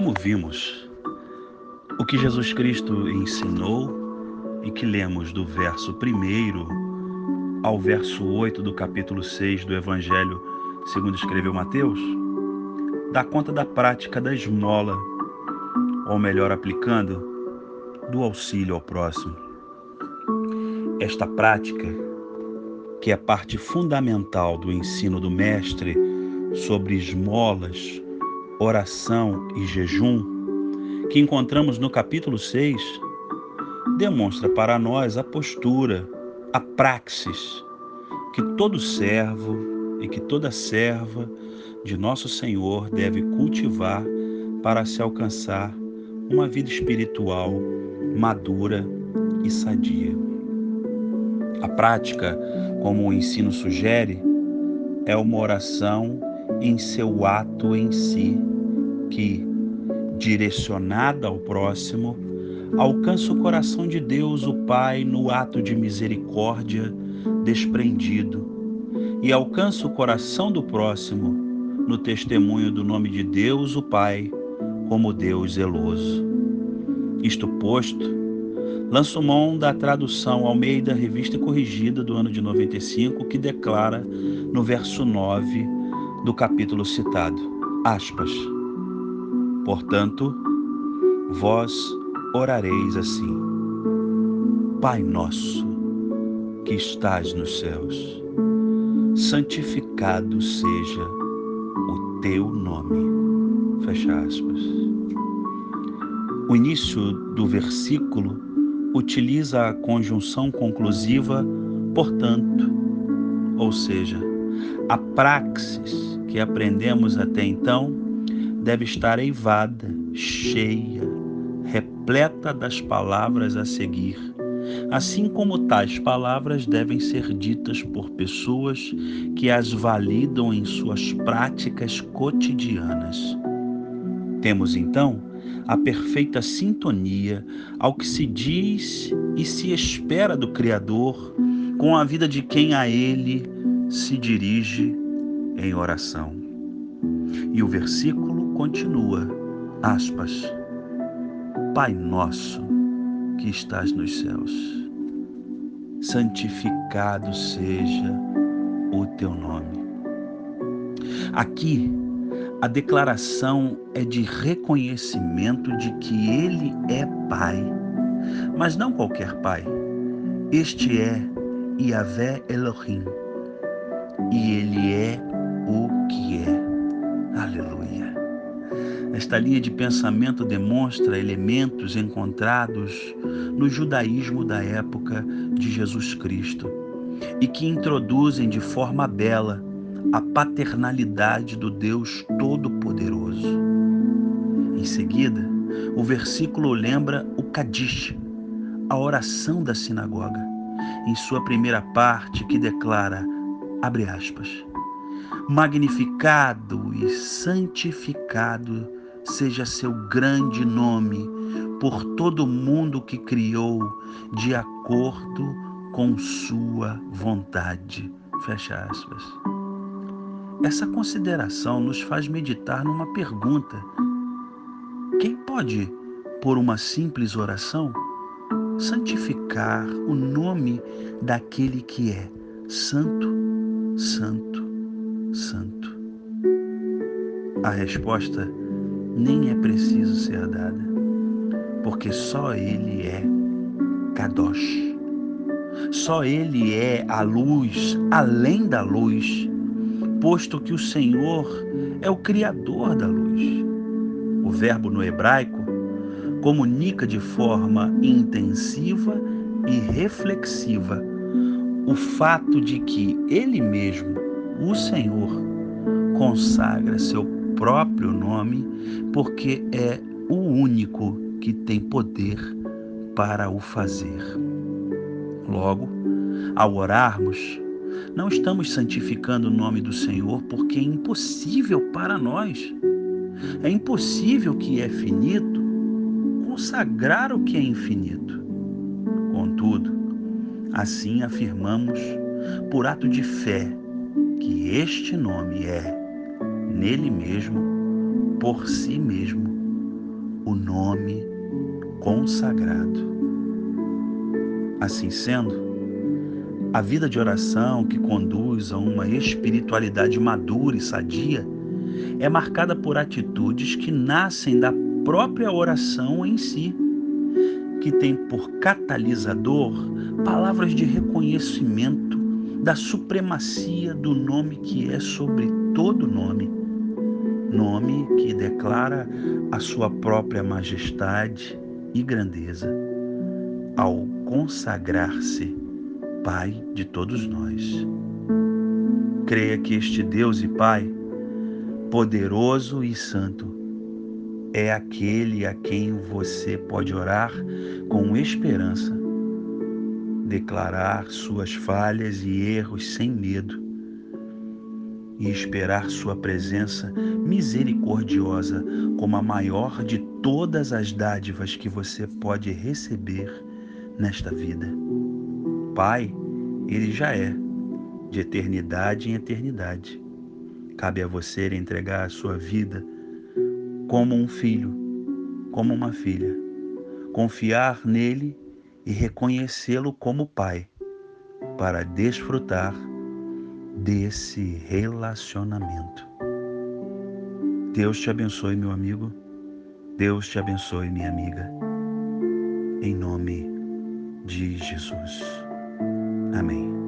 Como vimos, o que Jesus Cristo ensinou e que lemos do verso 1 ao verso 8 do capítulo 6 do Evangelho segundo escreveu Mateus, dá conta da prática da esmola, ou melhor aplicando, do auxílio ao próximo. Esta prática, que é parte fundamental do ensino do Mestre sobre esmolas, oração e jejum, que encontramos no capítulo 6, demonstra para nós a postura, a praxis que todo servo e que toda serva de nosso Senhor deve cultivar para se alcançar uma vida espiritual madura e sadia. A prática, como o ensino sugere, é uma oração em seu ato em si, que, direcionada ao próximo, alcança o coração de Deus, o Pai, no ato de misericórdia desprendido, e alcança o coração do próximo no testemunho do nome de Deus, o Pai, como Deus zeloso. Isto posto, lanço mão da tradução Almeida Revista Corrigida do ano de 95, que declara no verso 9 do capítulo citado, aspas, Portanto, vós orareis assim, Pai nosso, que estás nos céus, santificado seja o teu nome. Fecha aspas. O início do versículo utiliza a conjunção conclusiva, portanto, ou seja, a praxis que aprendemos até então deve estar eivada, cheia, repleta das palavras a seguir, assim como tais palavras devem ser ditas por pessoas que as validam em suas práticas cotidianas. Temos então a perfeita sintonia ao que se diz e se espera do Criador com a vida de quem a Ele se dirige em oração. E o versículo continua, aspas, Pai nosso que estás nos céus, santificado seja o teu nome. Aqui, a declaração é de reconhecimento de que Ele é Pai, mas não qualquer Pai. Este é Yahvé Elohim e Ele é o que é. Aleluia. Esta linha de pensamento demonstra elementos encontrados no judaísmo da época de Jesus Cristo e que introduzem de forma bela a paternalidade do Deus Todo-Poderoso. Em seguida, o versículo lembra o Kadish, a oração da sinagoga, em sua primeira parte que declara, abre aspas, magnificado e santificado seja seu grande nome por todo mundo que criou de acordo com sua vontade. Fecha aspas. Essa consideração nos faz meditar numa pergunta: quem pode, por uma simples oração, santificar o nome daquele que é santo, santo, santo? A resposta nem é preciso ser dada, porque só Ele é Kadosh. Só Ele é a luz, além da luz, posto que o Senhor é o Criador da luz. O verbo no hebraico comunica de forma intensiva e reflexiva o fato de que Ele mesmo, o Senhor, consagra seu próprio nome, porque é o único que tem poder para o fazer. Logo, ao orarmos, não estamos santificando o nome do Senhor porque é impossível para nós. É impossível que é finito consagrar o que é infinito. Assim afirmamos, por ato de fé, que este nome é nele mesmo, por si mesmo, o nome consagrado. Assim sendo, a vida de oração que conduz a uma espiritualidade madura e sadia é marcada por atitudes que nascem da própria oração em si, que tem por catalisador palavras de reconhecimento da supremacia do nome que é sobre todo nome, nome que declara a sua própria majestade e grandeza ao consagrar-se Pai de todos nós. Creia que este Deus e Pai, poderoso e santo, é aquele a quem você pode orar com esperança, declarar suas falhas e erros sem medo e esperar Sua presença misericordiosa como a maior de todas as dádivas que você pode receber nesta vida. Pai, Ele já é, de eternidade em eternidade. Cabe a você entregar a sua vida como um filho, como uma filha, confiar nele e reconhecê-lo como Pai, para desfrutar desse relacionamento. Deus te abençoe, meu amigo. Deus te abençoe, minha amiga. Em nome de Jesus. Amém.